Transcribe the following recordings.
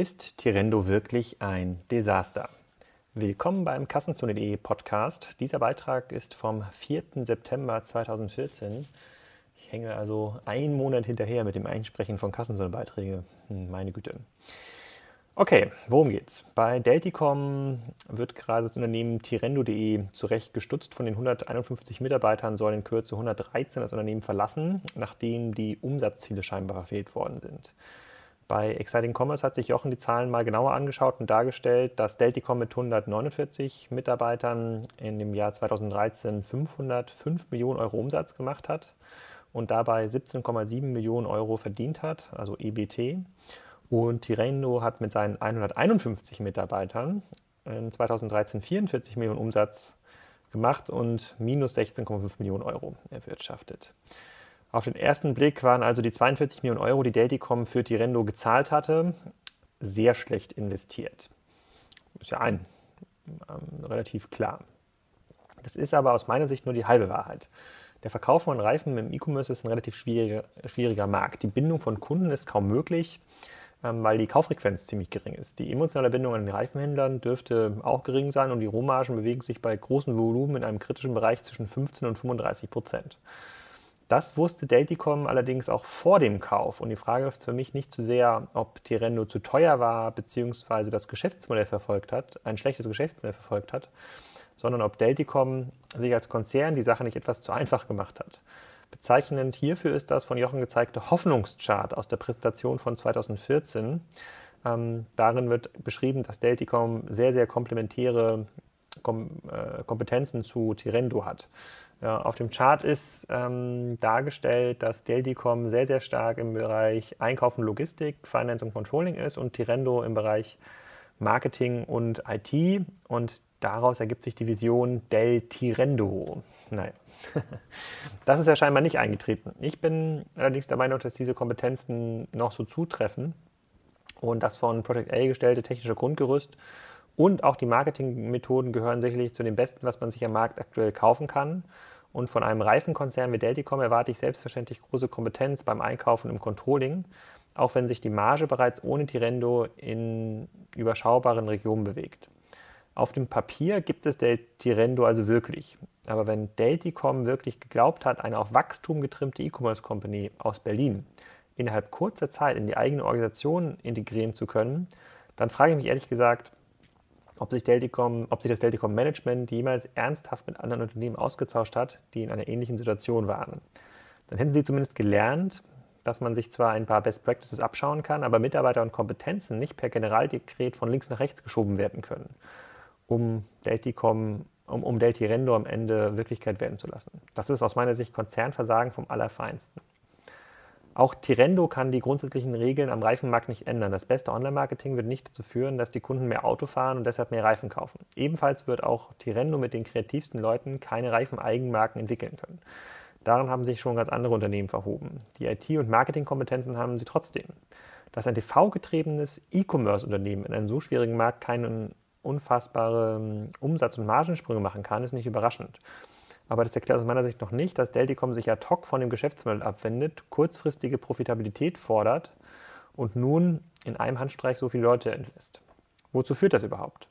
Ist Tirendo wirklich ein Desaster? Willkommen beim Kassenzone.de Podcast. Dieser Beitrag ist vom 4. September 2014. Ich hänge also einen Monat hinterher mit dem Einsprechen von Kassenzone-Beiträgen. Hm, meine Güte. Okay, worum geht's? Bei Delticom wird gerade das Unternehmen Tirendo.de zurecht gestutzt. Von den 151 Mitarbeitern sollen in Kürze 113 das Unternehmen verlassen, nachdem die Umsatzziele scheinbar verfehlt worden sind. Bei Exciting Commerce hat sich Jochen die Zahlen mal genauer angeschaut und dargestellt, dass Delticom mit 149 Mitarbeitern in dem Jahr 2013 505 Millionen Euro Umsatz gemacht hat und dabei 17,7 Millionen Euro verdient hat, also EBT. Und Tirendo hat mit seinen 151 Mitarbeitern in 2013 44 Millionen Umsatz gemacht und minus 16,5 Millionen Euro erwirtschaftet. Auf den ersten Blick waren also die 42 Millionen Euro, die Delticom für Tirendo gezahlt hatte, sehr schlecht investiert. Ist ja ein ähm, relativ klar. Das ist aber aus meiner Sicht nur die halbe Wahrheit. Der Verkauf von Reifen im E-Commerce ist ein relativ schwieriger, schwieriger Markt. Die Bindung von Kunden ist kaum möglich, ähm, weil die Kauffrequenz ziemlich gering ist. Die emotionale Bindung an den Reifenhändlern dürfte auch gering sein und die Rohmargen bewegen sich bei großen Volumen in einem kritischen Bereich zwischen 15 und 35 Prozent. Das wusste Delticom allerdings auch vor dem Kauf. Und die Frage ist für mich nicht zu sehr, ob Tirendo zu teuer war, beziehungsweise das Geschäftsmodell verfolgt hat, ein schlechtes Geschäftsmodell verfolgt hat, sondern ob Delticom sich als Konzern die Sache nicht etwas zu einfach gemacht hat. Bezeichnend hierfür ist das von Jochen gezeigte Hoffnungschart aus der Präsentation von 2014. Ähm, darin wird beschrieben, dass Delticom sehr, sehr komplementäre Kom äh, Kompetenzen zu Tirendo hat. Ja, auf dem Chart ist ähm, dargestellt, dass Delticom sehr, sehr stark im Bereich Einkauf und Logistik, Finance und Controlling ist und Tirendo im Bereich Marketing und IT. Und daraus ergibt sich die Vision Del Tirendo. Naja, das ist ja scheinbar nicht eingetreten. Ich bin allerdings der Meinung, dass diese Kompetenzen noch so zutreffen und das von Project A gestellte technische Grundgerüst und auch die Marketingmethoden gehören sicherlich zu den besten, was man sich am Markt aktuell kaufen kann. Und von einem Reifenkonzern wie Delticom erwarte ich selbstverständlich große Kompetenz beim Einkaufen im Controlling, auch wenn sich die Marge bereits ohne Tirendo in überschaubaren Regionen bewegt. Auf dem Papier gibt es Del Tirendo also wirklich. Aber wenn Delticom wirklich geglaubt hat, eine auf Wachstum getrimmte E-Commerce Company aus Berlin innerhalb kurzer Zeit in die eigene Organisation integrieren zu können, dann frage ich mich ehrlich gesagt, ob sich, Delticom, ob sich das Delticom Management jemals ernsthaft mit anderen Unternehmen ausgetauscht hat, die in einer ähnlichen Situation waren. Dann hätten sie zumindest gelernt, dass man sich zwar ein paar Best Practices abschauen kann, aber Mitarbeiter und Kompetenzen nicht per Generaldekret von links nach rechts geschoben werden können, um Delticom, um, um Deltirendo am Ende Wirklichkeit werden zu lassen. Das ist aus meiner Sicht Konzernversagen vom Allerfeinsten. Auch Tirendo kann die grundsätzlichen Regeln am Reifenmarkt nicht ändern. Das beste Online-Marketing wird nicht dazu führen, dass die Kunden mehr Auto fahren und deshalb mehr Reifen kaufen. Ebenfalls wird auch Tirendo mit den kreativsten Leuten keine Reifeneigenmarken entwickeln können. Daran haben sich schon ganz andere Unternehmen verhoben. Die IT- und Marketingkompetenzen haben sie trotzdem. Dass ein TV-getriebenes E-Commerce-Unternehmen in einem so schwierigen Markt keinen unfassbaren Umsatz- und Margensprünge machen kann, ist nicht überraschend. Aber das erklärt aus meiner Sicht noch nicht, dass Delticom sich ad hoc von dem Geschäftsmodell abwendet, kurzfristige Profitabilität fordert und nun in einem Handstreich so viele Leute entlässt. Wozu führt das überhaupt?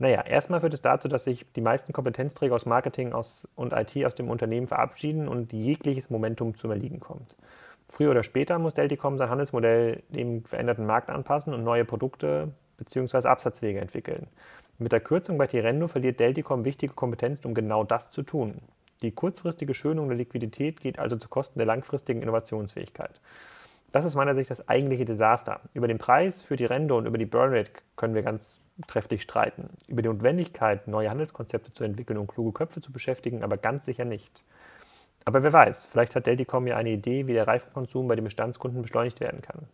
Naja, erstmal führt es dazu, dass sich die meisten Kompetenzträger aus Marketing aus und IT aus dem Unternehmen verabschieden und jegliches Momentum zum Erliegen kommt. Früher oder später muss Delticom sein Handelsmodell dem veränderten Markt anpassen und neue Produkte bzw. Absatzwege entwickeln. Mit der Kürzung bei Tirendo verliert Delticom wichtige Kompetenzen, um genau das zu tun. Die kurzfristige Schönung der Liquidität geht also zu Kosten der langfristigen Innovationsfähigkeit. Das ist meiner Sicht das eigentliche Desaster. Über den Preis für Tirendo und über die Burnrate können wir ganz trefflich streiten. Über die Notwendigkeit, neue Handelskonzepte zu entwickeln und kluge Köpfe zu beschäftigen, aber ganz sicher nicht. Aber wer weiß, vielleicht hat Delticom ja eine Idee, wie der Reifenkonsum bei den Bestandskunden beschleunigt werden kann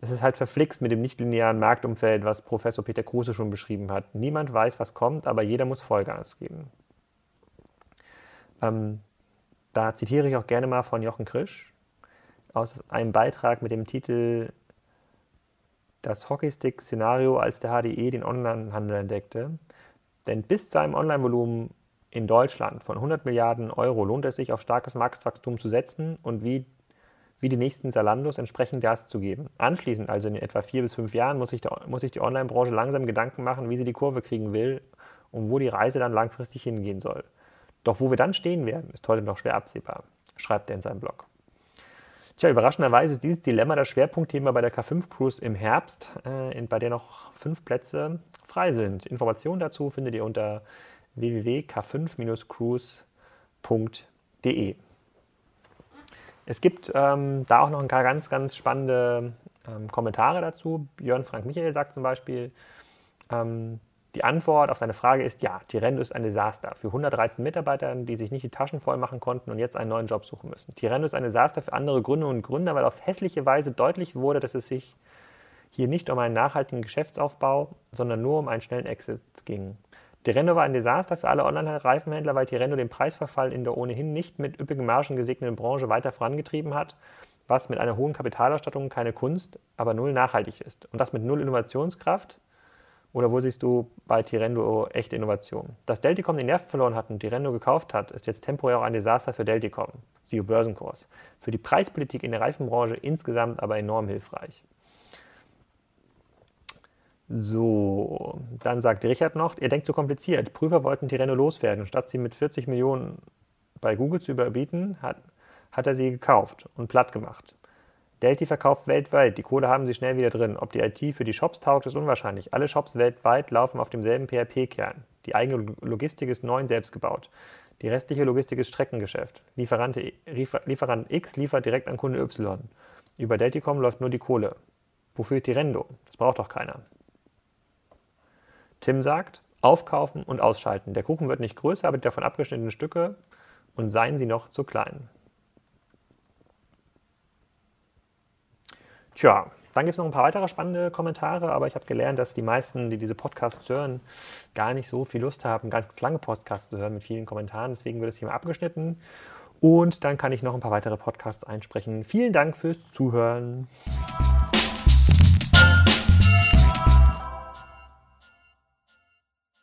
es ist halt verflixt mit dem nichtlinearen Marktumfeld, was Professor Peter Kruse schon beschrieben hat. Niemand weiß, was kommt, aber jeder muss Vollgas geben. Ähm, da zitiere ich auch gerne mal von Jochen Krisch aus einem Beitrag mit dem Titel Das Hockeystick-Szenario, als der HDE den Onlinehandel entdeckte. Denn bis zu einem Online-Volumen in Deutschland von 100 Milliarden Euro lohnt es sich, auf starkes Marktwachstum zu setzen und wie wie die nächsten Salandos entsprechend Gas zu geben. Anschließend, also in etwa vier bis fünf Jahren, muss sich, muss sich die Online-Branche langsam Gedanken machen, wie sie die Kurve kriegen will und wo die Reise dann langfristig hingehen soll. Doch wo wir dann stehen werden, ist heute noch schwer absehbar, schreibt er in seinem Blog. Tja, überraschenderweise ist dieses Dilemma das Schwerpunktthema bei der K5 Cruise im Herbst, äh, bei der noch fünf Plätze frei sind. Informationen dazu findet ihr unter www.k5-cruise.de. Es gibt ähm, da auch noch ein paar ganz, ganz spannende ähm, Kommentare dazu. Björn Frank Michael sagt zum Beispiel, ähm, die Antwort auf deine Frage ist ja, Tirendo ist ein Desaster für 113 Mitarbeiter, die sich nicht die Taschen voll machen konnten und jetzt einen neuen Job suchen müssen. Tirendo ist ein Desaster für andere Gründer und Gründer, weil auf hässliche Weise deutlich wurde, dass es sich hier nicht um einen nachhaltigen Geschäftsaufbau, sondern nur um einen schnellen Exit ging. Tirendo war ein Desaster für alle Online-Reifenhändler, weil Tirendo den Preisverfall in der ohnehin nicht mit üppigen Margen gesegneten Branche weiter vorangetrieben hat, was mit einer hohen Kapitalausstattung keine Kunst, aber null nachhaltig ist. Und das mit null Innovationskraft, oder wo siehst du bei Tirendo echte Innovation? Dass Delticom den Nerv verloren hat und Tirendo gekauft hat, ist jetzt temporär auch ein Desaster für Delticom, siehe Börsenkurs. Für die Preispolitik in der Reifenbranche insgesamt aber enorm hilfreich. So, dann sagt Richard noch, ihr denkt zu kompliziert. Prüfer wollten Tirendo loswerden. Statt sie mit 40 Millionen bei Google zu überbieten, hat, hat er sie gekauft und platt gemacht. Delty verkauft weltweit. Die Kohle haben sie schnell wieder drin. Ob die IT für die Shops taugt, ist unwahrscheinlich. Alle Shops weltweit laufen auf demselben PHP-Kern. Die eigene Logistik ist neu selbst gebaut. Die restliche Logistik ist Streckengeschäft. Lieferant, Lieferant X liefert direkt an Kunde Y. Über Delticom läuft nur die Kohle. Wofür Tirendo? Das braucht doch keiner. Tim sagt, aufkaufen und ausschalten. Der Kuchen wird nicht größer, aber die davon abgeschnittenen Stücke und seien sie noch zu klein. Tja, dann gibt es noch ein paar weitere spannende Kommentare, aber ich habe gelernt, dass die meisten, die diese Podcasts hören, gar nicht so viel Lust haben, ganz lange Podcasts zu hören mit vielen Kommentaren. Deswegen wird es hier mal abgeschnitten. Und dann kann ich noch ein paar weitere Podcasts einsprechen. Vielen Dank fürs Zuhören.